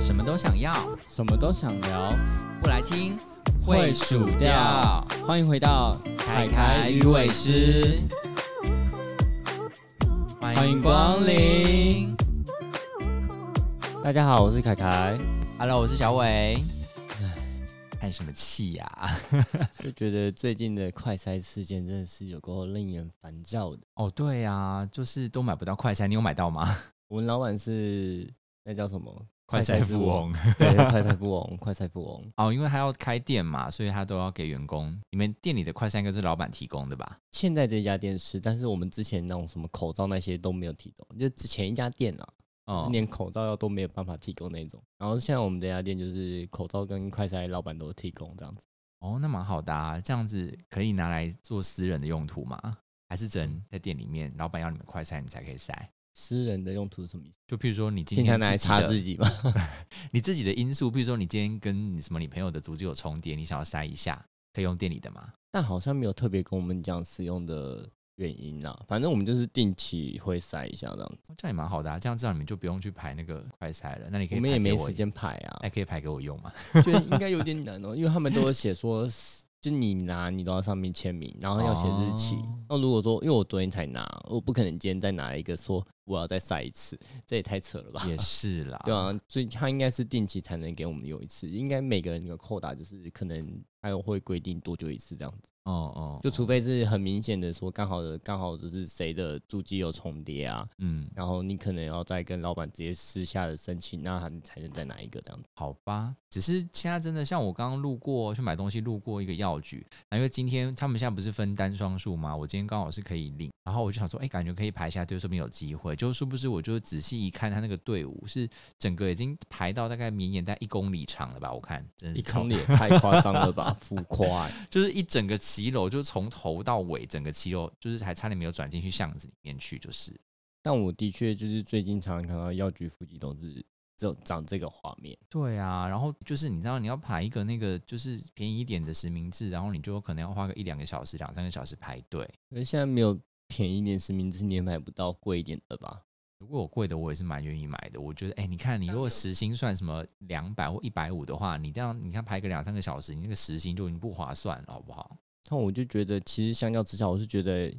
什么都想要，什么都想聊，不来听会数掉。欢迎回到凯凯鱼尾狮，欢迎光临。大家好，我是凯凯。Hello，我是小伟。叹什么气呀、就觉得最近的快筛事件真的是有够令人烦躁的。哦，对呀、就是都买不到快筛，你有买到吗？我们老板是那叫什么？快筛富翁。对，快筛富翁，快筛富翁。哦，因为他要开店嘛，所以他都要给员工。你们店里的快筛应该是老板提供的吧？现在这家店是，但是我们之前那种什么口罩那些都没有提供，就之前一家店啊，哦，连口罩要都没有办法提供那种。然后现在我们这家店就是口罩跟快筛老板都提供这样子。哦，那蛮好的啊，这样子可以拿来做私人的用途吗？还是只能在店里面，老板要你们快筛，你们才可以筛？私人的用途是什么意思？就譬如说你今今天来擦自己的自己吗？你自己的因素，譬如说你今天跟你什么你朋友的足迹有重叠，你想要筛一下，可以用店里的吗？但好像没有特别跟我们讲使用的原因啦。反正我们就是定期会筛一下这样这样也蛮好的啊，这样这样你们就不用去排那个快筛了。那你可以我们也没时，间排啊那，可以排给我用吗？觉得应该有点难哦、因为他们都有写说，就你拿你都要上面签名，然后要写日期哦。那、如果说因为我昨天才拿，我不可能今天再拿一个说我要再筛一次，这也太扯了吧？也是啦，对啊，所以他应该是定期才能给我们用一次，应该每个人的扣打就是可能还有会规定多久一次这样子。哦哦，就除非是很明显的说，刚好的刚好就是谁的主机有重叠啊，嗯，然后你可能要再跟老板直接私下的申请，那他才能再拿一个这样子。好吧，只是现在真的像我刚刚路过去买东西，路过一个药局，那因为今天他们现在不是分单双数吗？我今天刚好是可以领，然后我就想说，哎、感觉可以排一下队，说不定有机会。就殊不知，我就仔细一看，他那个队伍是整个已经排到大概绵延在一公里长了吧？我看真是超公里也 太夸张了吧，浮夸、欸！就是一整个骑楼，就是从头到尾，整个骑楼就是还差点没有转进去巷子里面去，就是但我的确就是最近常常看到药局附近都是这种长这个画面。对啊，然后就是你知道你要排一个那个就是便宜一点的实名制，然后你就可能要花个一两个小时、两三个小时排队。可是现在没有便宜一点实名制，你也买不到贵一点的吧？如果我贵的，我也是蛮愿意买的。我觉得，哎、你看，你如果时薪算什么两百或一百五的话，你这样你看排个两三个小时，你那个时薪就已经不划算了，好不好？那我就觉得，其实相较之下，我是觉得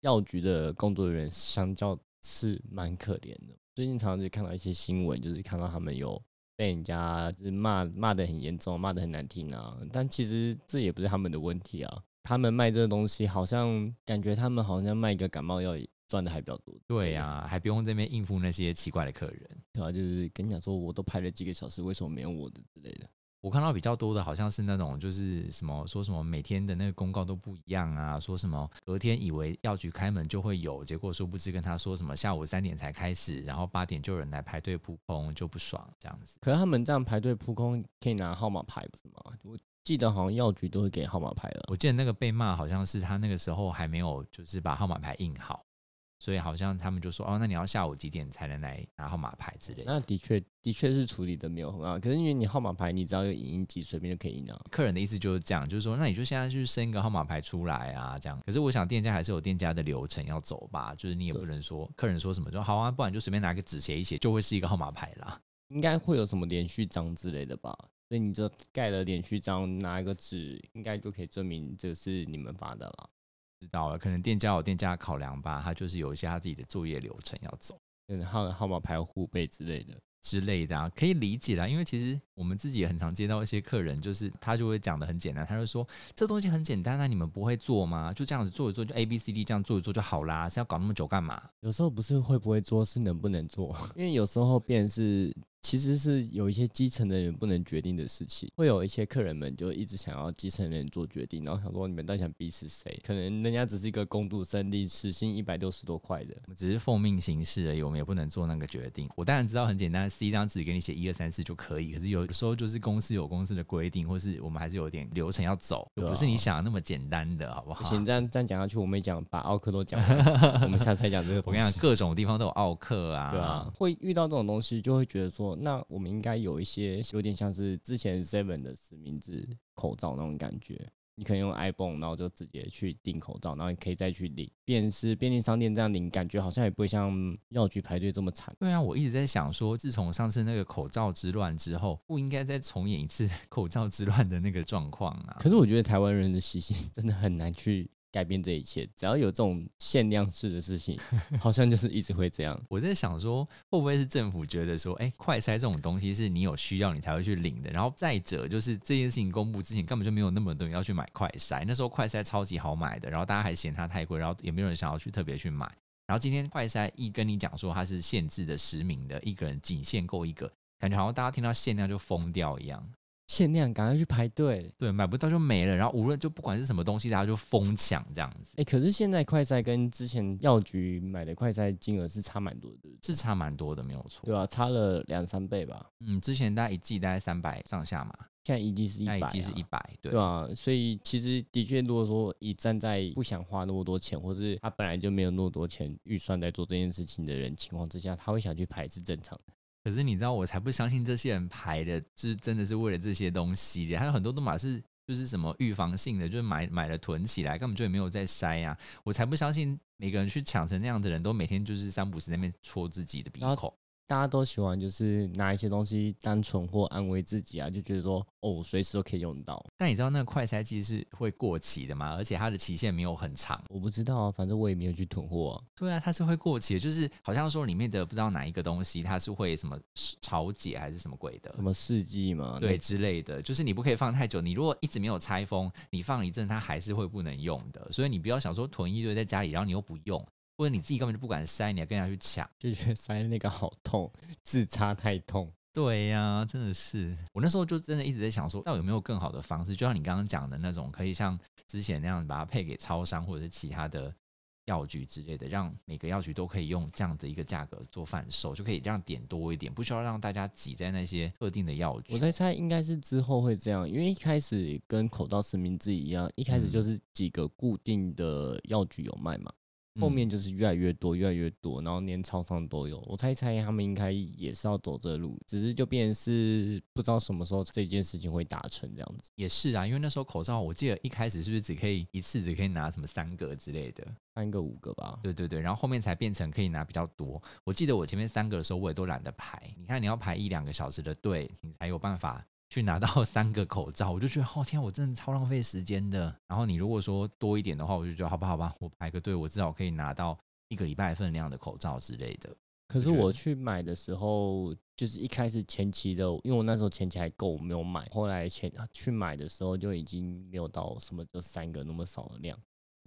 药局的工作人员相较是蛮可怜的。最近常常就看到一些新闻，就是看到他们有被人家就是骂骂的很严重，骂的很难听啊。但其实这也不是他们的问题啊。他们卖这个东西，好像感觉他们好像卖一个感冒药赚的还比较多。对呀、还不用这边应付那些奇怪的客人。对啊，就是跟你讲说，我都排了几个小时，为什么没有我的之类的。我看到比较多的好像是那种，就是什么说什么每天的那个公告都不一样啊，说什么隔天以为药局开门就会有，结果殊不知跟他说什么下午三点才开始，然后八点就有人来排队扑空，就不爽这样子。可是他们这样排队扑空，可以拿号码牌不是吗？我记得好像药局都会给号码牌了。我记得那个被骂好像是他那个时候还没有就是把号码牌印好，所以好像他们就说哦，那你要下午几点才能来拿号码牌之类的。那的确的确是处理的没有很好，可是因为你号码牌，你只要有影印机，随便就可以印啊。客人的意思就是这样，就是说，那你就现在去申一个号码牌出来啊，这样。可是我想店家还是有店家的流程要走吧，就是你也不能说客人说什么就好啊，不然就随便拿个纸写一写，就会是一个号码牌啦。应该会有什么连续章之类的吧？所以你就盖了连续章，拿一个纸，应该就可以证明这是你们发的啦。知道了，可能店家有店家考量吧，他就是有一些他自己的作业流程要走。嗯，号号码牌互背之类的。之类的啊，可以理解啦，因为其实我们自己也很常接到一些客人，就是他就会讲的很简单，他就说这东西很简单，啊你们不会做吗？就这样子做一做，就 A B C D 这样做一做就好啦，是要搞那么久干嘛？有时候不是会不会做，是能不能做。因为有时候变是其实是有一些基层的人不能决定的事情，会有一些客人们就一直想要基层的人做决定，然后想说你们到底想逼死谁？可能人家只是一个工读生，领时薪一百六十多块的，我们只是奉命行事而已，我们也不能做那个决定。我当然知道很简单，撕一张纸给你写一二三四就可以，可是有时候就是公司有公司的规定，或是我们还是有点流程要走，啊不是你想的那么简单的，好不不好？行，这样这样讲下去，我们也讲把奥克都讲完，我们下次再讲这个。我跟你讲，各种地方都有奥克啊，对啊，会遇到这种东西，就会觉得说，那我们应该有一些有点像是之前 Seven 的实名制口罩那种感觉。你可以用 iPhone，然后就直接去订口罩，然后你可以再去领。便是便利商店这样领，感觉好像也不会像药局排队这么惨。对啊，我一直在想说，自从上次那个口罩之乱之后，不应该再重演一次 口罩之乱的那个状况啊。可是我觉得台湾人的习性 真的很难去。改变这一切，只要有这种限量式的事情，好像就是一直会这样。我在想说，会不会是政府觉得说，哎，快筛这种东西是你有需要你才会去领的。然后再者，就是这件事情公布之前，根本就没有那么多人要去买快筛。那时候快筛超级好买的，然后大家还嫌它太贵，然后也没有人想要去特别去买。然后今天快筛一跟你讲说它是限制的实名的，一个人仅限购一个，感觉好像大家听到限量就疯掉一样。限量，赶快去排队。对，买不到就没了。然后无论就不管是什么东西，大家就疯抢这样子。哎，可是现在快赛跟之前药局买的快赛金额是差蛮多的，是差蛮多的，没有错。对啊，差了两三倍吧。嗯，之前大概一季大概三百上下嘛，现在一季是一百，一季是一百，对啊？所以其实的确，如果说以站在不想花那么多钱，或是他本来就没有那么多钱预算在做这件事情的人情况之下，他会想去排是正常的。可是你知道，我才不相信这些人排的，是真的是为了这些东西的。还有很多都嘛是就是什么预防性的，就是买买了囤起来，根本就也没有在筛呀。我才不相信每个人去抢成那样的人都每天就是三不时那边戳自己的鼻孔。大家都喜欢就是拿一些东西单纯或安慰自己啊，就觉得说哦，随时都可以用到。但你知道那个快筛剂是会过期的吗？而且它的期限没有很长。我不知道啊，反正我也没有去囤货。对啊，它是会过期的，就是好像说里面的不知道哪一个东西，它是会什么潮解还是什么鬼的，什么试剂嘛，对之类的，就是你不可以放太久。你如果一直没有拆封，你放一阵它还是会不能用的。所以你不要想说囤一堆在家里，然后你又不用。或者你自己根本就不敢塞，你还跟人家去抢，就觉得塞那个好痛，自插太痛。对呀，真的是。我那时候就真的一直在想说，到底有没有更好的方式？就像你刚刚讲的那种，可以像之前那样把它配给超商或者是其他的药局之类的，让每个药局都可以用这样的一个价格做贩售，就可以让点多一点，不需要让大家挤在那些特定的药局。我在猜，应该是之后会这样，因为一开始跟口罩实名制一样，一开始就是几个固定的药局有卖嘛。后面就是越来越多，越来越多，然后连超商都有。我猜猜他们应该也是要走这路，只是就变是不知道什么时候这件事情会达成这样子。也是啊，因为那时候口罩，我记得一开始是不是只可以一次只可以拿什么三个之类的，三个五个吧？对对对，然后后面才变成可以拿比较多。我记得我前面三个的时候，我也都懒得排。你看你要排一两个小时的队，你才有办法。去拿到三个口罩，我就觉得，哦天，我真的超浪费时间的。然后你如果说多一点的话，我就觉得，好吧，好吧，我排个队，我至少可以拿到一个礼拜份量的口罩之类的。可是我去买的时候，就是一开始前期的，因为我那时候前期还够，我没有买。后来前去买的时候，就已经没有到什么这三个那么少的量，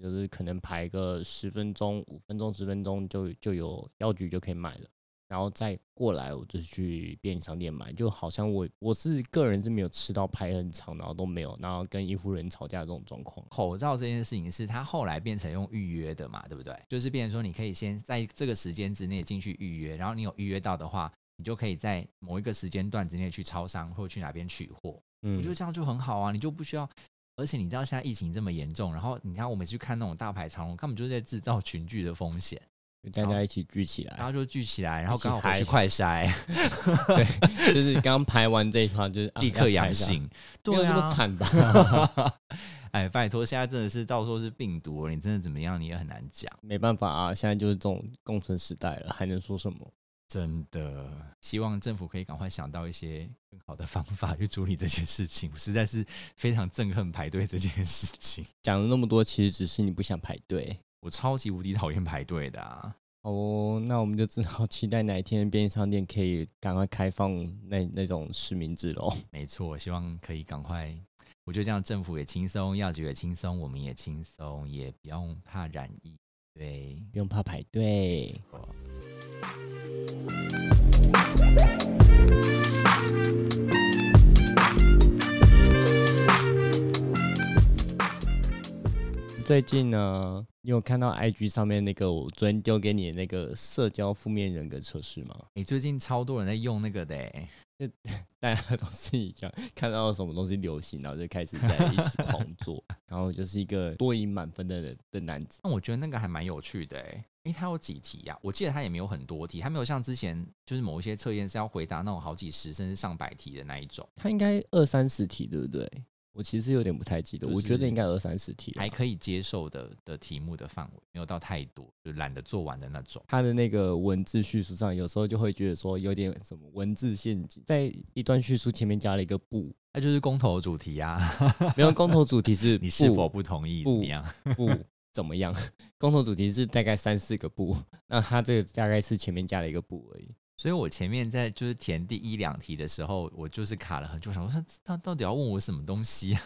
就是可能排个十分钟、五分钟、十分钟就就有药局就可以买了。然后再过来，我就去便利商店买，就好像我我是个人是没有吃到排很长，然后都没有，然后跟医护人吵架这种状况。口罩这件事情是它后来变成用预约的嘛，对不对？就是变成说你可以先在这个时间之内进去预约，然后你有预约到的话，你就可以在某一个时间段之内去超商或者去哪边取货。嗯，我觉得这样就很好啊，你就不需要，而且你知道现在疫情这么严重，然后你看我们去看那种大排长龙，根本就是在制造群聚的风险。大家一起聚起来，然后就聚起来，然后刚好回去快筛，对，就是刚排完这一趴，就是立刻阳性，没有那么惨吧？哎，拜托，现在真的是到时候是病毒，你真的怎么样，你也很难讲。没办法啊，现在就是这种共存时代了，还能说什么？真的，希望政府可以赶快想到一些更好的方法去处理这些事情。我实在是非常憎恨排队这件事情。讲了那么多，其实只是你不想排队。我超级无敌讨厌排队的啊！哦，那我们就只好期待哪一天便利商店可以赶快开放那那种实名制喽。没错，希望可以赶快。我觉得这样政府也轻松，药局也轻松，我们也轻松，也不用怕染疫，对，不用怕排队。最近呢，你有看到 IG 上面那个我昨天丢给你的那个社交负面人格测试吗？你最近超多人在用那个的，就 大家都是一样，看到什么东西流行，然后就开始在一起狂做，然后就是一个多赢满分的的男子。那我觉得那个还蛮有趣的，哎，因为他有几题呀？我记得他也没有很多题，他没有像之前就是某一些测验是要回答那种好几十甚至上百题的那一种。他应该二三十题，对不对？我其实有点不太记得，就我觉得是应该二三十题啦。还可以接受的的题目的范围，没有到太多，就懒得做完的那种。他的那个文字叙述上，有时候就会觉得说有点什么文字陷阱，在一段叙述前面加了一个不，那就是公投主题啊，没有公投主题是 你是否不同意？怎不么样？不怎么样？公投主题是大概三四个不，那他这个大概是前面加了一个不而已。所以我前面在就是填第一两题的时候，我就是卡了很久，想说他他到底要问我什么东西啊？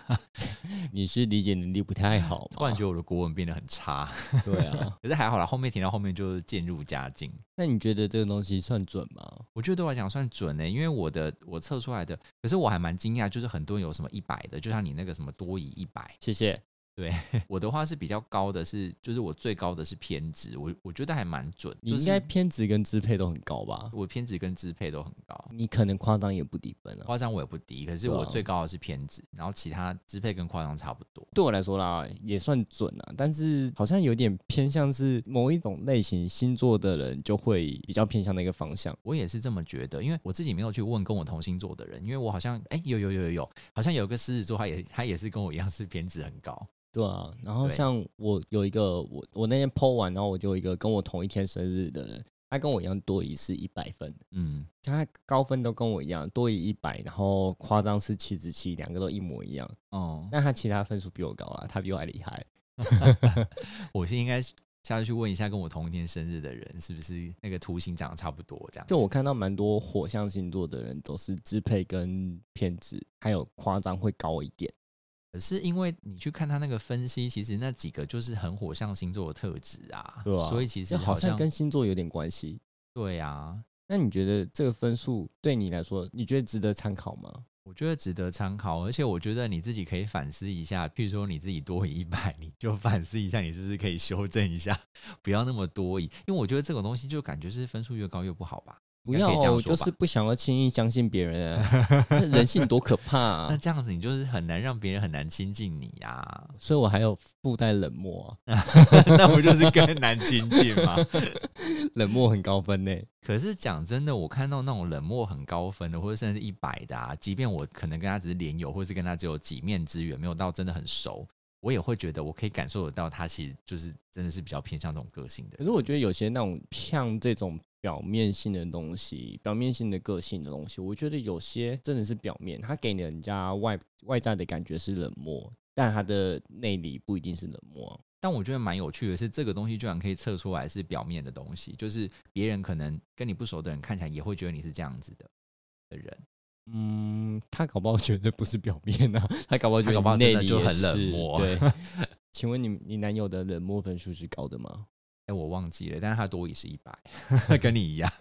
你是理解能力不太好突然吗？觉得我的国文变得很差，对啊，可是还好啦，后面填到后面就是渐入佳境。那你觉得这个东西算准吗？我觉得对我来讲算准呢、因为我的我测出来的，可是我还蛮惊讶，就是很多人有什么一百的，就像你那个什么多疑一百，谢谢。我的话是比较高的是，就是我最高的是偏执，我我觉得还蛮准，你应该偏执跟支配都很高吧？我偏执跟支配都很高，你可能夸张也不低分啊。夸张我也不低，可是我最高的是偏执，然后其他支配跟夸张差不多。对我来说啦，也算准啊，但是好像有点偏向是某一种类型星座的人就会比较偏向那个方向。我也是这么觉得，因为我自己没有去问跟我同星座的人，因为我好像哎、有有有有有，好像有个狮子座，他也他也是跟我一样是偏执很高。对啊，然后像我有一个我我那天 PO 完，然后我就有一个跟我同一天生日的人，他跟我一样多疑是一百分，嗯，他高分都跟我一样，多疑一百，然后夸张是七十七，两个都一模一样。哦，那他其他分数比我高啊，他比我还厉害。我是应该下次去问一下跟我同一天生日的人，是不是那个图形长得差不多这样？就我看到蛮多火象星座的人都是支配跟偏执，还有夸张会高一点。可是因为你去看他那个分析，其实那几个就是很火象星座的特质啊，对啊所以其实好像像跟星座有点关系。对啊，那你觉得这个分数对你来说，你觉得值得参考吗？我觉得值得参考，而且我觉得你自己可以反思一下，譬如说你自己多疑一百，你就反思一下，你是不是可以修正一下，不要那么多疑，因为我觉得这种东西就感觉是分数越高越不好吧。不要哦，我就是不想要轻易相信别人人性多可怕啊 那啊！这样子你就是很难让别人很难亲近你呀、所以我还有附带冷漠啊，那不就是更难亲近吗？冷漠很高分呢。可是讲真的，我看到那种冷漠很高分的，或者甚至一百的啊，即便我可能跟他只是连友，或是跟他只有几面之缘，没有到真的很熟，我也会觉得我可以感受得到他其实就是真的是比较偏向这种个性的可。是我觉得有些那种像这种表面性的东西，表面性的个性的东西，我觉得有些真的是表面，他给人家外外在的感觉是冷漠，但他的内里不一定是冷漠啊。但我觉得蛮有趣的是，这个东西居然可以测出来是表面的东西，就是别人可能跟你不熟的人看起来也会觉得你是这样子的的人。嗯，他搞不好觉得不是表面啊，他搞不好觉得内里很冷漠对，请问你你男友的冷漠分数是高的吗？哎、我忘记了，但是他多疑是一百，跟你一样。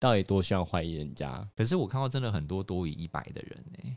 到底多需要怀疑人家？可是我看到真的很多多疑一百的人呢、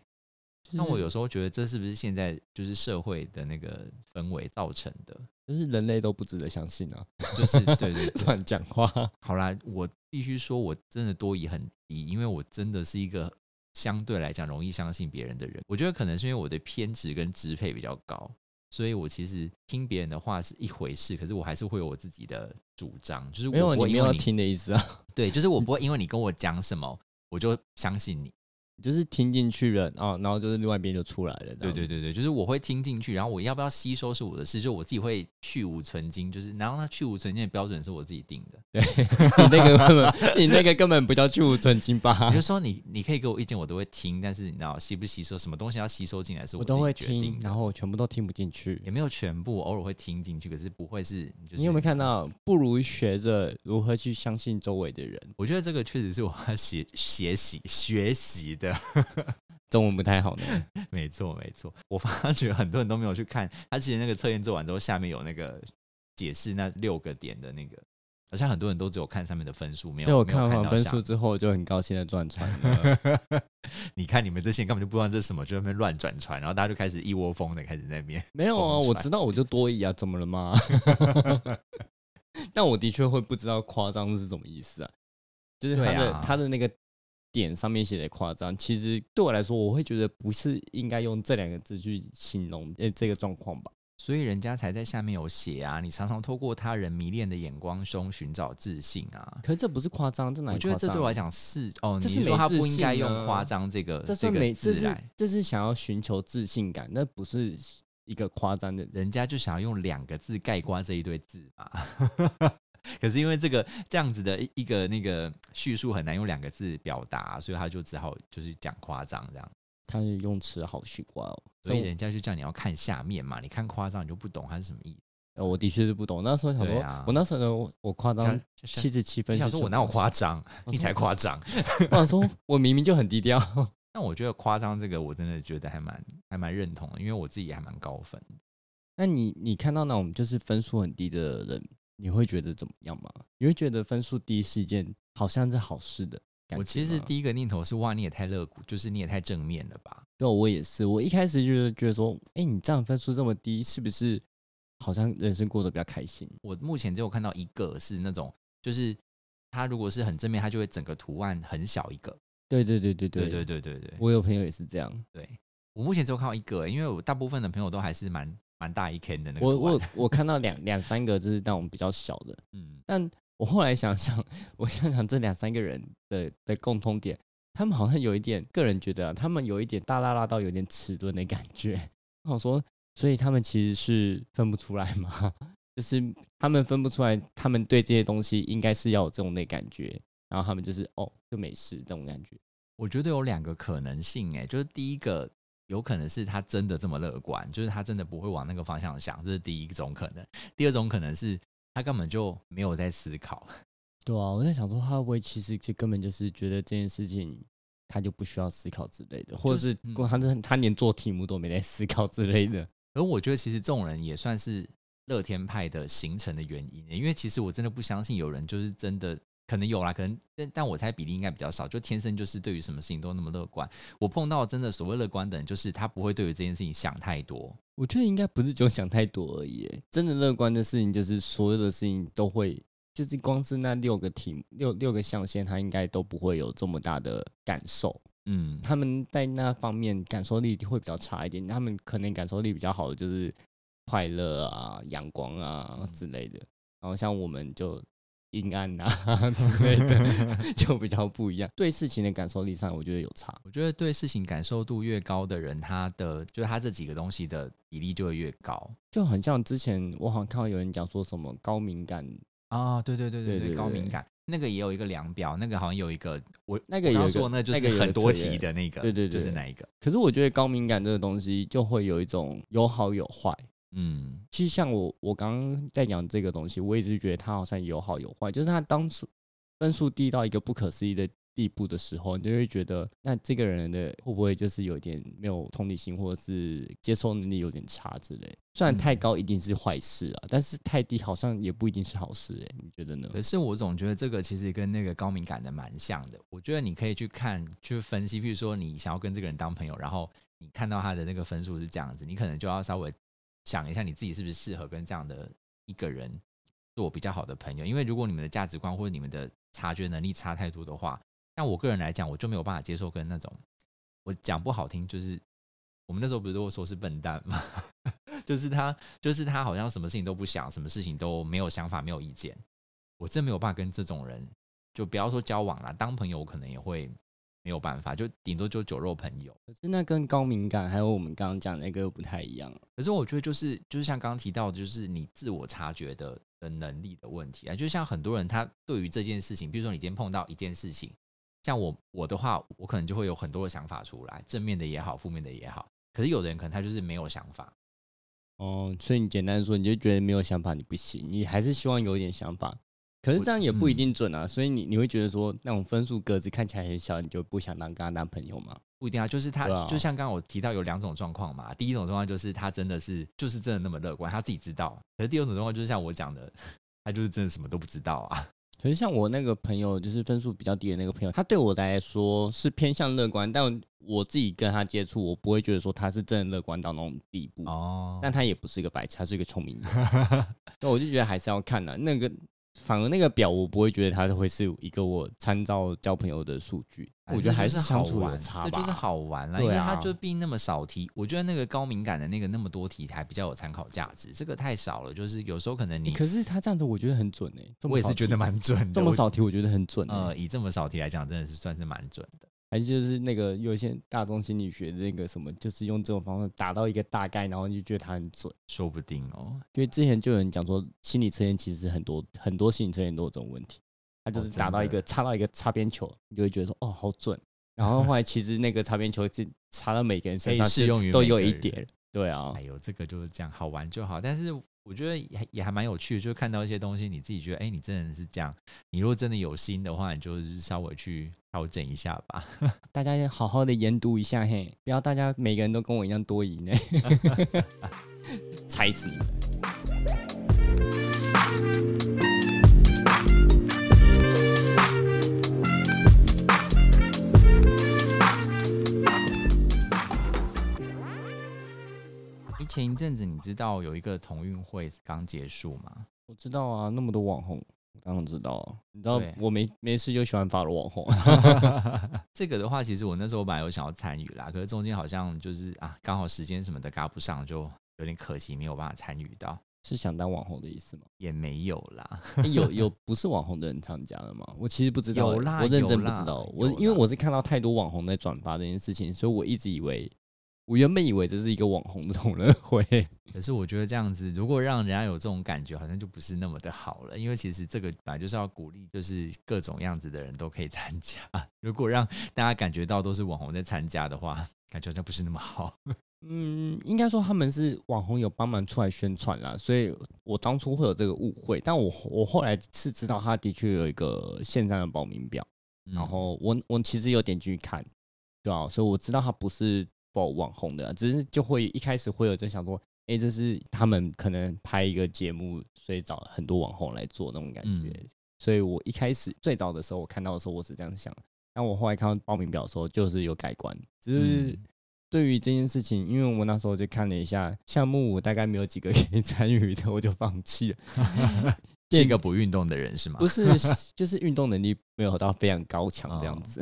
那我有时候觉得这是不是现在就是社会的那个氛围造成的？就是人类都不值得相信啊，就是对对对，乱讲话。好啦，我必须说，我真的多疑很低，因为我真的是一个相对来讲容易相信别人的人。我觉得可能是因为我的偏执跟支配比较高，所以我其实听别人的话是一回事，可是我还是会有我自己的主张，就是没有，我没有听的意思啊，对，就是我不会因为你跟我讲什么，我就相信你。你就是听进去了啊，然后就是另外一边就出来了。对对对对，就是我会听进去，然后我要不要吸收是我的事，就我自己会去无存精，就是然后那去无存精的标准是我自己定的。对，你那个根本你那个根本不叫去无存精吧也就？说你你可以给我意见，我都会听，但是你知道吸不吸收，什么东西要吸收进来是我都会听，然后我全部都听不进去也。没有全部，偶尔会听进去，可是不会是。就是、你有没有看？到？不如学着如何去相信周围的人。我觉得这个确实是我要学学习学习的。中文不太好呢。没错没错，我发觉很多人都没有去看，他其实那个测验做完之后，下面有那个解释那六个点的那个，好像很多人都只有看上面的分数，没有我看完分数之后，就很高兴的转传了。你看你们这些人根本就不知道这是什么，就在那边乱转传，然后大家就开始一窝蜂的开始在那边。没有啊，我知道我就多疑啊，怎么了吗？但我的确会不知道夸张是什么意思啊，就是他的、啊他的那个点上面写的夸张，其实对我来说，我会觉得不是应该用这两个字去形容呃这个状况吧。所以人家才在下面有写啊，你常常透过他人迷恋的眼光中寻找自信啊。可是这不是夸张，这哪里我觉得这对我来讲是哦，这是说他不应该用夸张这个这算个没这是字来，这是想要寻求自信感，那不是一个夸张的。人家就想要用两个字概括这一堆字嘛。可是因为这个这样子的一一个那个叙述很难用两个字表达，所以他就只好就是讲夸张这样。他的用词好奇怪哦，所以人家就叫你要看下面嘛，你看夸张你就不懂它是什么意思。呃我的确是不懂。那时候想说，啊我那时候呢，我我夸张七十七分，想说我哪有夸？张？你才夸张。我想说，我明明就很低调。但我觉得夸张这个，我真的觉得还蛮还蛮认同的，因为我自己还蛮高分的。那你你看到那种就是分数很低的人，你会觉得怎么样吗？你会觉得分数低是一件好像是好事的感觉？我其实第一个念头是哇，你也太乐观，就是你也太正面了吧？对，我也是。我一开始就是觉得说，哎、你这样分数这么低，是不是好像人生过得比较开心？我目前只有看到一个是那种，就是他如果是很正面，他就会整个图案很小一个。对对对对对对对对对对，我有朋友也是这样。对我目前只有看到一个，因为我大部分的朋友都还是蛮蛮大一坑的那个我我我看到两两三个就是那种比较小的，嗯，但我后来想想，我想想这两三个人的的共通点，他们好像有一点，个人觉得、啊、他们有一点大拉拉到有点迟钝的感觉。我想说，所以他们其实是分不出来嘛？就是他们分不出来，他们对这些东西应该是要有这种的感觉，然后他们就是哦就没事这种感觉。我觉得有两个可能性，哎，就是第一个有可能是他真的这么乐观，就是他真的不会往那个方向想，这是第一种可能。第二种可能是他根本就没有在思考，对啊，我在想说，他会不会其实就根本就是觉得这件事情他就不需要思考之类的，或者是他真他连做题目都没在思考之类的。而我觉得其实这种人也算是乐天派的形成的原因，因为其实我真的不相信有人就是真的可能有啦，可能但但我猜比例应该比较少，就天生就是对于什么事情都那么乐观。我碰到真的所谓乐观的人，就是他不会对于这件事情想太多。我觉得应该不是就想太多而已，真的乐观的事情就是所有的事情都会，就是光是那六个题目六六个象限，他应该都不会有这么大的感受。嗯，他们在那方面感受力会比较差一点，他们可能感受力比较好的就是快乐啊、阳光啊嗯之类的，然后像我们就阴暗啊之类的，就比较不一样。对事情的感受力上，我觉得有差。我觉得对事情感受度越高的人，他的就是他这几个东西的比例就会越高。就很像之前我好像看到有人讲说什么高敏感，啊、对对对对对，高敏感那个也有一个量表，那个好像有一个我那个有一个我刚说那就是很多题的那个，对对对就是那一个，可是我觉得高敏感这个东西就会有一种有好有坏。嗯，其实像我我刚刚在讲这个东西，我一直觉得他好像有好有坏，就是他当初分数低到一个不可思议的地步的时候，你就会觉得那这个人的会不会就是有点没有同理心，或者是接受能力有点差之类。虽然太嗯高一定是坏事啊，但是太低好像也不一定是好事哎、你觉得呢？可是我总觉得这个其实跟那个高敏感的蛮像的。我觉得你可以去看、去分析，比如说你想要跟这个人当朋友，然后你看到他的那个分数是这样子，你可能就要稍微想一下你自己是不是适合跟这样的一个人做比较好的朋友。因为如果你们的价值观或者你们的察觉能力差太多的话，像我个人来讲，我就没有办法接受跟那种我讲不好听，就是我们那时候不是都说是笨蛋吗？就是他，就是他好像什么事情都不想，什么事情都没有想法，没有意见。我真没有办法跟这种人，就不要说交往啦，当朋友我可能也会没有办法，就顶多就酒肉朋友。可是那跟高敏感还有我们刚刚讲的那个又不太一样。可是我觉得就是就是像刚刚提到的，就是你自我察觉的的能力的问题啊。就像很多人他对于这件事情，比如说你今天碰到一件事情，像我我的话，我可能就会有很多的想法出来，正面的也好，负面的也好。可是有的人可能他就是没有想法，哦，所以你简单说，你就觉得没有想法你不行，你还是希望有一点想法。可是这样也不一定准啊，所以你你会觉得说那种分数格子看起来很小，你就不想当跟他当朋友吗？不一定啊，就是他，啊就像刚刚我提到有两种状况嘛。第一种状况就是他真的是就是真的那么乐观，他自己知道。可是第二种状况就是像我讲的，他就是真的什么都不知道啊。可是像我那个朋友，就是分数比较低的那个朋友，他对我来说是偏向乐观，但我自己跟他接触，我不会觉得说他是真的乐观到那种地步。哦但他也不是一个白痴，他是一个聪明人。那，我就觉得还是要看的、那个反而那个表我不会觉得它会是一个我参照交朋友的数据，我觉得还是相处有差吧。这就是好玩啦，对因为它啊就毕竟那么少题，我觉得那个高敏感的那个那么多题还比较有参考价值，这个太少了，就是有时候可能你，可是他这样子，我觉得很准诶、这么少我也是觉得蛮准的，这么少题，我觉得很准、欸。呃，以这么少题来讲，真的是算是蛮准的。还是就是那个有一些大众心理学的那个什么，就是用这种方式达到一个大概，然后你就觉得它很准。说不定哦，因为之前就有人讲说，心理测验其实很多很多心理测验都有这种问题，他就是哦真打到一个的插到一个擦边球，你就会觉得说哦好准。然后后来其实那个擦边球是擦到每个人身上适用于都有一点，对啊哎，呦，这个就是这样，好玩就好。但是我觉得也还也还蛮有趣的，就是看到一些东西，你自己觉得，哎，你真的是这样。你如果真的有心的话，你就是稍微去调整一下吧。大家好好的研读一下嘿，不要大家每个人都跟我一样多疑呢 踩死你前一阵子你知道有一个同运会刚结束吗？我知道啊，那么多网红，我当然知道啊。你知道我没没事就喜欢发了网红，这个的话，其实我那时候本来有想要参与啦，可是中间好像就是啊，刚好时间什么的赶不上，就有点可惜，没有办法参与到，是想当网红的意思吗？也没有啦。欸有有不是网红的人参加了吗？我其实不知道欸，有啦我认真不知道。我因为我是看到太多网红在转发这件事情，所以我一直以为，我原本以为这是一个网红的同乐会。可是我觉得这样子，如果让人家有这种感觉，好像就不是那么的好了。因为其实这个本来就是要鼓励，就是各种样子的人都可以参加。如果让大家感觉到都是网红在参加的话，感觉好像不是那么好。嗯，应该说他们是网红有帮忙出来宣传啦，所以我当初会有这个误会，但我我后来是知道他的确有一个线上的报名表，然嗯后我我其实有点进去看，对啊，所以我知道他不是报网红的啊，只是就会一开始会有在想说，哎、这是他们可能拍一个节目，所以找很多网红来做那种感觉，嗯所以我一开始最早的时候我看到的时候我是这样想，但我后来看到报名表的时候就是有改观，只是。嗯对于这件事情，因为我那时候就看了一下项目，我大概没有几个可以 参与的，我就放弃了。是一个不运动的人是吗？不是，就是运动能力没有到非常高强这样子。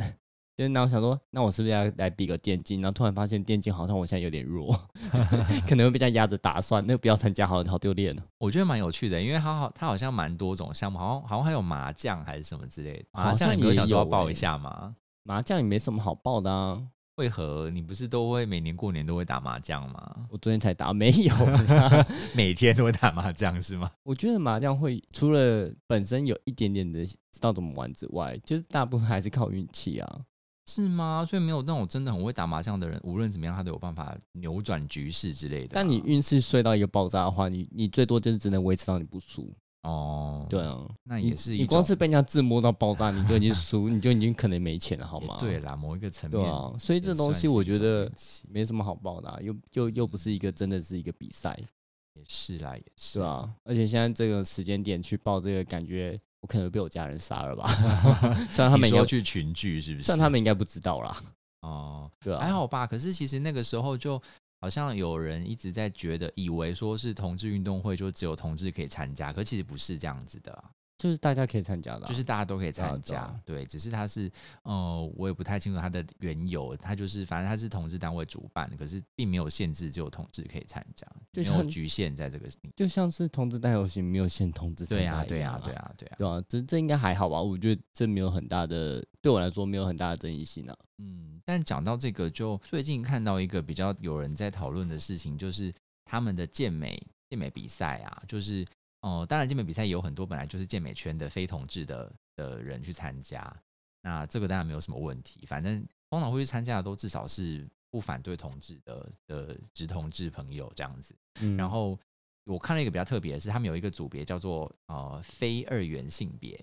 就是那我想说，那我是不是要来比个电竞？然后突然发现电竞好像我现在有点弱，可能会被人家压着打，算那不要参加好了，好丢脸哦。我觉得蛮有趣的，因为它好，它好像蛮多种项目，好像好像还有麻将还是什么之类的。麻将你没有想说要报一欸下吗？麻将也没什么好报的啊，为何你不是都会每年过年都会打麻将吗？我昨天才打，没有。每天都会打麻将是吗？我觉得麻将会除了本身有一点点的知道怎么玩之外，就是大部分还是靠运气啊。是吗？所以没有那种真的很会打麻将的人，无论怎么样，他都有办法扭转局势之类的吗。但你运势衰到一个爆炸的话，你你最多就是只能维持到你不输。哦，对，啊，那也是一你光是被人家自摸到爆炸，你就已经输，你就已经可能没钱了，好吗？对啦，某一个层面对啊，所以这东西我觉得没什么好报的、啊，又又又不是一个真的是一个比赛，也是啦，也是对啊，而且现在这个时间点去报这个，感觉我可能被我家人杀了吧？虽然他们应该，去群聚是不是？虽然他们应该不知道啦，哦，对啊，还好吧。可是其实那个时候就好像有人一直在觉得，以为说是同志运动会就只有同志可以参加，可其实不是这样子的啊、就是大家可以参加的啊、就是大家都可以参加。啊对，只是它是呃，我也不太清楚它的缘由。它就是反正它是同志单位主办，可是并没有限制只有同志可以参加，没有就像局限在这个。就像是同志大游行没有限同志参对啊，对啊，对啊，对啊。对啊，这这应该还好吧？我觉得这没有很大的，对我来说没有很大的争议性啊。嗯，但讲到这个，就最近看到一个比较有人在讨论的事情，就是他们的健美健美比赛啊，就是哦、呃当然健美比赛也有很多本来就是健美圈的非同志的的人去参加，那这个当然没有什么问题，反正通常会去参加的都至少是不反对同志的的直同志朋友这样子。嗯，然后我看了一个比较特别的是，他们有一个组别叫做呃非二元性别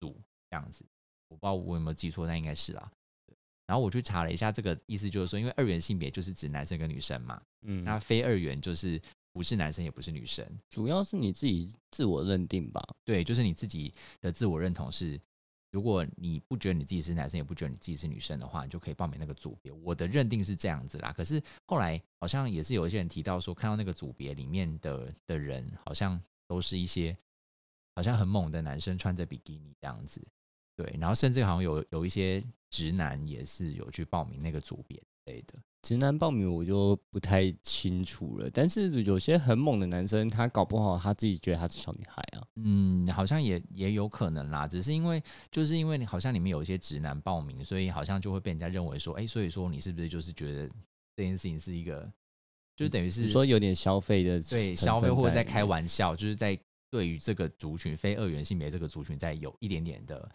组这样子，我不知道我有没有记错，但应该是啦。对然后我去查了一下，这个意思就是说，因为二元性别就是指男生跟女生嘛，嗯，那非二元就是不是男生也不是女生，主要是你自己自我认定吧。对，就是你自己的自我认同是，如果你不觉得你自己是男生，也不觉得你自己是女生的话，你就可以报名那个组别。我的认定是这样子啦，可是后来好像也是有一些人提到说，看到那个组别里面的的人，好像都是一些好像很猛的男生穿着比基尼这样子，对，然后甚至好像有有一些直男也是有去报名那个组别之类的。直男报名我就不太清楚了，但是有些很猛的男生，他搞不好他自己觉得他是小女孩啊。嗯，好像也也有可能啦，只是因为就是因为你好像里面有一些直男报名，所以好像就会被人家认为说，哎，所以说你是不是就是觉得这件事情是一个，就等于是说有点消费的对消费或者在开玩笑，就是在对于这个族群非二元性别这个族群在有一点点的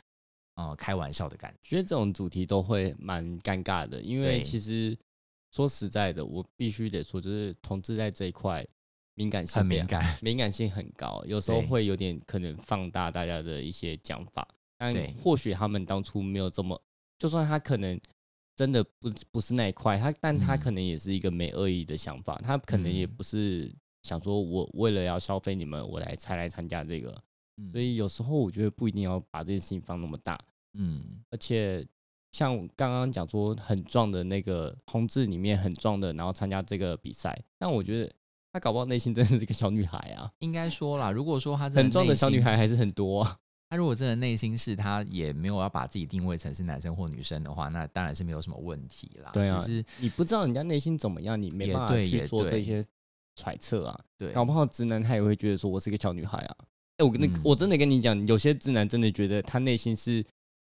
呃开玩笑的感觉。觉得这种主题都会蛮尴尬的，因为其实。说实在的，我必须得说，就是同志在这一块敏感性很敏感，敏感性很高，有时候会有点可能放大大家的一些讲法。但或许他们当初没有这么，就算他可能真的不不是那一块，他但他可能也是一个没恶意的想法，他可能也不是想说我为了要消费你们，我来才来参加这个。所以有时候我觉得不一定要把这件事情放那么大。嗯，而且。像刚刚讲说很壮的那个同志里面很壮的，然后参加这个比赛，但我觉得他搞不好内心真的是一个小女孩啊。应该说啦，如果说他很壮的小女孩还是很多，他如果真的内心是他也没有要把自己定位成是男生或女生的话，那当然是没有什么问题啦。对啊，只是你不知道人家内心怎么样，你没办法去做这些揣测啊。对，搞不好直男他也会觉得说我是一个小女孩啊。哎，我跟那我真的跟你讲，有些直男真的觉得他内心是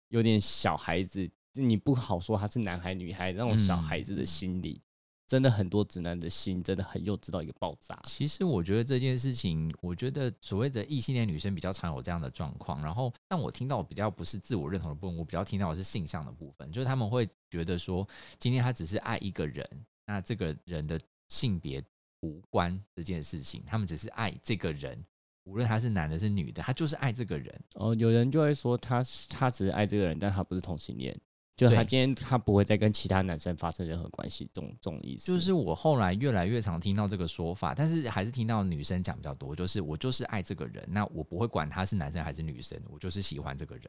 有点小孩子。你不好说他是男孩女孩那种小孩子的心理，真的很多直男的心真的很幼稚到一个爆炸。其实我觉得这件事情，我觉得所谓的异性恋女生比较常有这样的状况。然后，但我听到比较不是自我认同的部分，我比较听到的是性向的部分，就是他们会觉得说，今天他只是爱一个人，那这个人的性别无关这件事情，他们只是爱这个人。无论他是男的，是女的，他就是爱这个人。哦，有人就会说他他只是爱这个人，但他不是同性恋。就他今天他不会再跟其他男生发生任何关系，这种这种意思。就是我后来越来越常听到这个说法，但是还是听到女生讲比较多。就是我就是爱这个人，那我不会管他是男生还是女生，我就是喜欢这个人。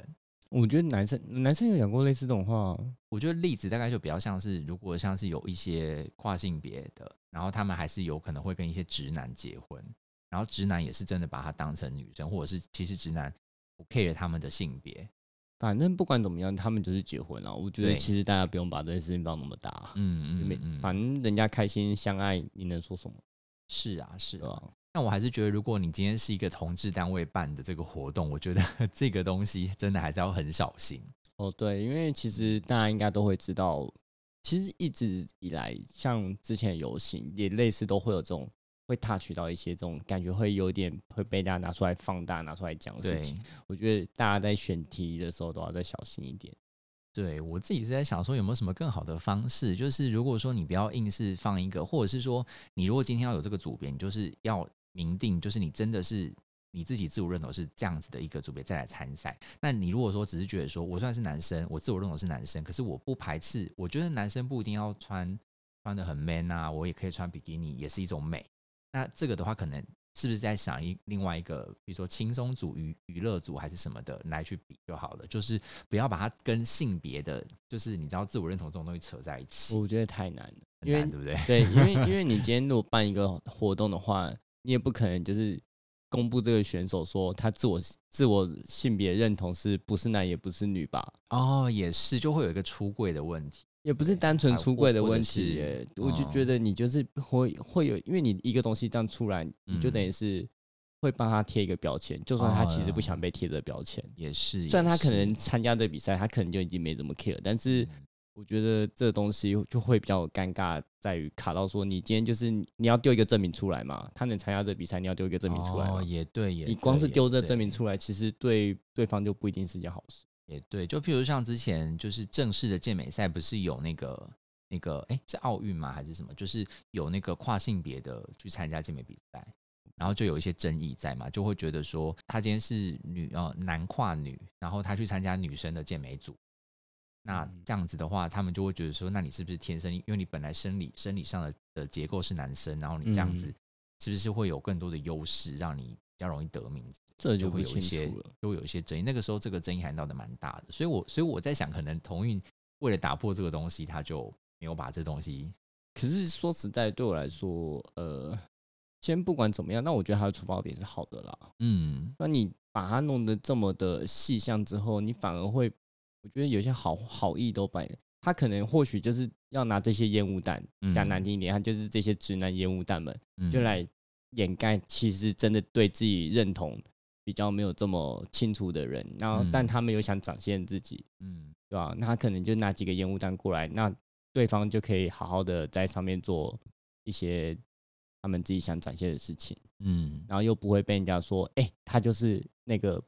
我觉得男生男生有讲过类似这种话。我觉得例子大概就比较像是，如果像是有一些跨性别的，然后他们还是有可能会跟一些直男结婚，然后直男也是真的把她当成女生，或者是其实直男不 care 他们的性别。反正不管怎么样，他们就是结婚了。我觉得其实大家不用把这件事情放那么大。嗯嗯嗯，反正人家开心相爱，你能说什么？是啊，是啊。但我还是觉得，如果你今天是一个同志单位办的这个活动，我觉得 这个东西真的还是要很小心。哦，对，因为其实大家应该都会知道，其实一直以来，像之前游行也类似，都会有这种。会 touch 到一些这种感觉，会有点会被大家拿出来放大、拿出来讲的事情。我觉得大家在选题的时候都要再小心一点。对我自己是在想说，有没有什么更好的方式？就是如果说你不要硬是放一个，或者是说你如果今天要有这个组别，你就是要明定，就是你真的是你自己自我认同是这样子的一个组别再来参赛。那你如果说只是觉得说我虽然是男生，我自我认同是男生，可是我不排斥，我觉得男生不一定要穿穿的很 man 啊，我也可以穿比基尼，也是一种美。那这个的话，可能是不是在想一另外一个，比如说轻松组、娱娱乐组还是什么的来去比就好了，就是不要把它跟性别的，就是你知道自我认同这种东西扯在一起。我觉得太难了，因为对不对？对，因为因为你今天 如果办一个活动的话，你也不可能就是公布这个选手说他自我自我性别认同是不是男也不是女吧？哦，也是，就会有一个出柜的问题。也不是单纯出柜的问题，耶，我就觉得你就是会会有，因为你一个东西这样出来，你就等于是会帮他贴一个标签，就算他其实不想被贴这个标签，也是。虽然他可能参加这比赛，他可能就已经没怎么 care，但是我觉得这东西就会比较尴尬，在于卡到说你今天就是你要丢一个证明出来嘛，他能参加这比赛，你要丢一个证明出来，哦，也对，也你光是丢这证明出来，其实对对方就不一定是件好事。也对，就譬如像之前就是正式的健美赛，不是有那个那个哎是奥运吗还是什么？就是有那个跨性别的去参加健美比赛，然后就有一些争议在嘛，就会觉得说他今天是女呃男跨女，然后他去参加女生的健美组，那这样子的话，他们就会觉得说，那你是不是天生因为你本来生理生理上的的结构是男生，然后你这样子是不是会有更多的优势，让你比较容易得名？这就会有一些，就会有一些争议。那个时候，这个争议还闹得蛮大的，所以我所以我在想，可能同运为了打破这个东西，他就没有把这东西。可是说实在，对我来说，呃，先不管怎么样，那我觉得他的出发点是好的啦。嗯，那你把它弄得这么的细项之后，你反而会，我觉得有些好好意都摆，他可能或许就是要拿这些烟雾弹，讲难听一点，他就是这些直男烟雾弹们，嗯就来掩盖其实真的对自己认同比较没有这么清楚的人，然后但嗯。他们又想展现自己，嗯。对吧？那他可能就拿几个烟雾弹过来，那对方就可以好好的在上面做一些他们自己想展现的事情。嗯。然后又不会被人家说，哎、他就是那个，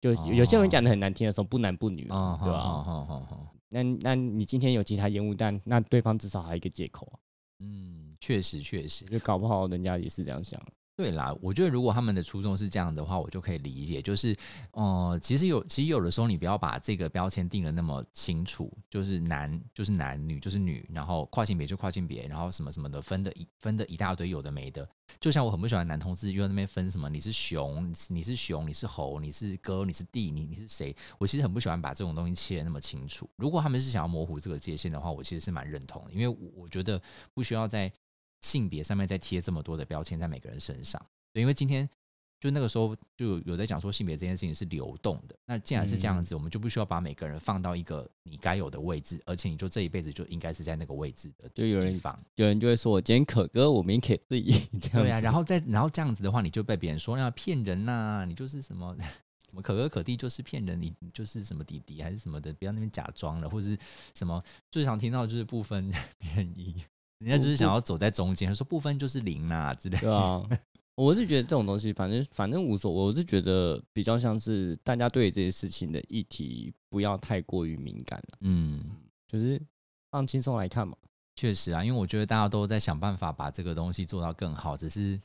就有些人讲的很难听的时候，不男不女，哦，对吧、好好好好，那那你今天有其他烟雾弹，那对方至少还有一个借口啊，嗯，确实确实，就搞不好人家也是这样想。对啦，我觉得如果他们的初衷是这样的话，我就可以理解。就是，呃，其实有，其实有的时候你不要把这个标签定的那么清楚，就是男就是男，女就是女，然后跨性别就跨性别，然后什么什么的分的一分的一大堆有的没的。就像我很不喜欢男同志就在那边分什么你是熊，你是熊，你是猴，你是哥，你是弟，你你是谁？我其实很不喜欢把这种东西切的那么清楚。如果他们是想要模糊这个界限的话，我其实是蛮认同的，因为我我觉得不需要在性别上面再贴这么多的标签在每个人身上。对，因为今天就那个时候就有在讲说性别这件事情是流动的。那既然是这样子，我们就不需要把每个人放到一个你该有的位置，而且你就这一辈子就应该是在那个位置的就有人地方。有人就会说我今天可哥，我明天可以这样。对啊，然后再然后这样子的话，你就被别人说那骗人呐、你就是什么。什么可哥可弟就是骗人，你你就是什么弟弟还是什么的，不要那边假装了，或是什么最常听到就是不分 偏一，人家就是想要走在中间，说不分就是零啊、之类的。对啊，我是觉得这种东西，反正反正无所谓。我是觉得比较像是大家对这些事情的议题不要太过于敏感了，嗯，就是放轻松来看嘛。确实啊，因为我觉得大家都在想办法把这个东西做到更好，只是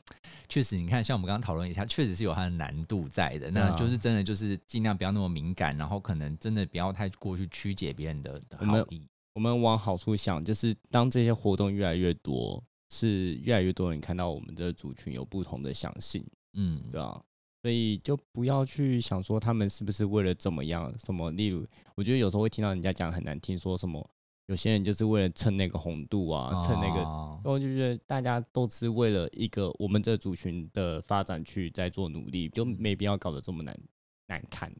确实你看，像我们刚刚讨论一下，确实是有它的难度在的。那就是真的就是尽量不要那么敏感，然后可能真的不要太过去曲解别人的好意。我们往好处想，就是当这些活动越来越多，是越来越多人看到我们的族群有不同的想性，嗯，对吧、所以就不要去想说他们是不是为了怎么样，什么，例如，我觉得有时候会听到人家讲很难听，说什么有些人就是为了蹭那个红度啊，蹭那个哦。然后就觉得大家都是为了一个我们这族群的发展去在做努力，就没必要搞得这么难难看。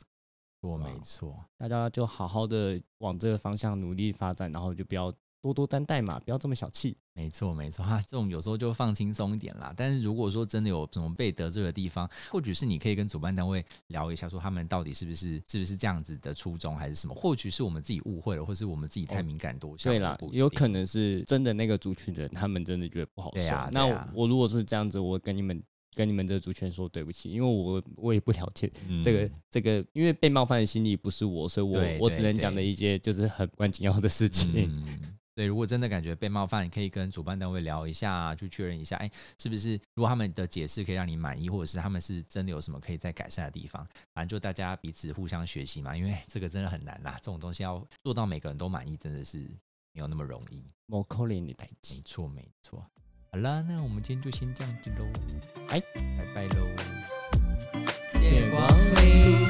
错，没错。大家就好好的往这个方向努力发展，然后就不要多多担待嘛，不要这么小气。没错，没错哈，这种有时候就放轻松一点啦。但是如果说真的有什么被得罪的地方，或许是你可以跟主办单位聊一下，说他们到底是不是是不是这样子的初衷，还是什么？或许是我们自己误会了，或是我们自己太哦敏感多想。对啦，有可能是真的那个族群的人，他们真的觉得不好受。对啊那我,、对啊我如果是这样子，我跟你们跟你们这个族群说对不起，因为我我也不了解能这个、这个，因为被冒犯的心理不是我，所以我我只能讲的一些就是很关紧要的事情。嗯，对，如果真的感觉被冒犯，你可以跟主办单位聊一下，去确认一下，哎，是不是如果他们的解释可以让你满意，或者是他们是真的有什么可以再改善的地方，反正就大家彼此互相学习嘛，因为这个真的很难啦，这种东西要做到每个人都满意，真的是没有那么容易。我可怜你代没志，错，没错。好啦那我们今天就先这样子喽嗨拜拜喽谢谢光临。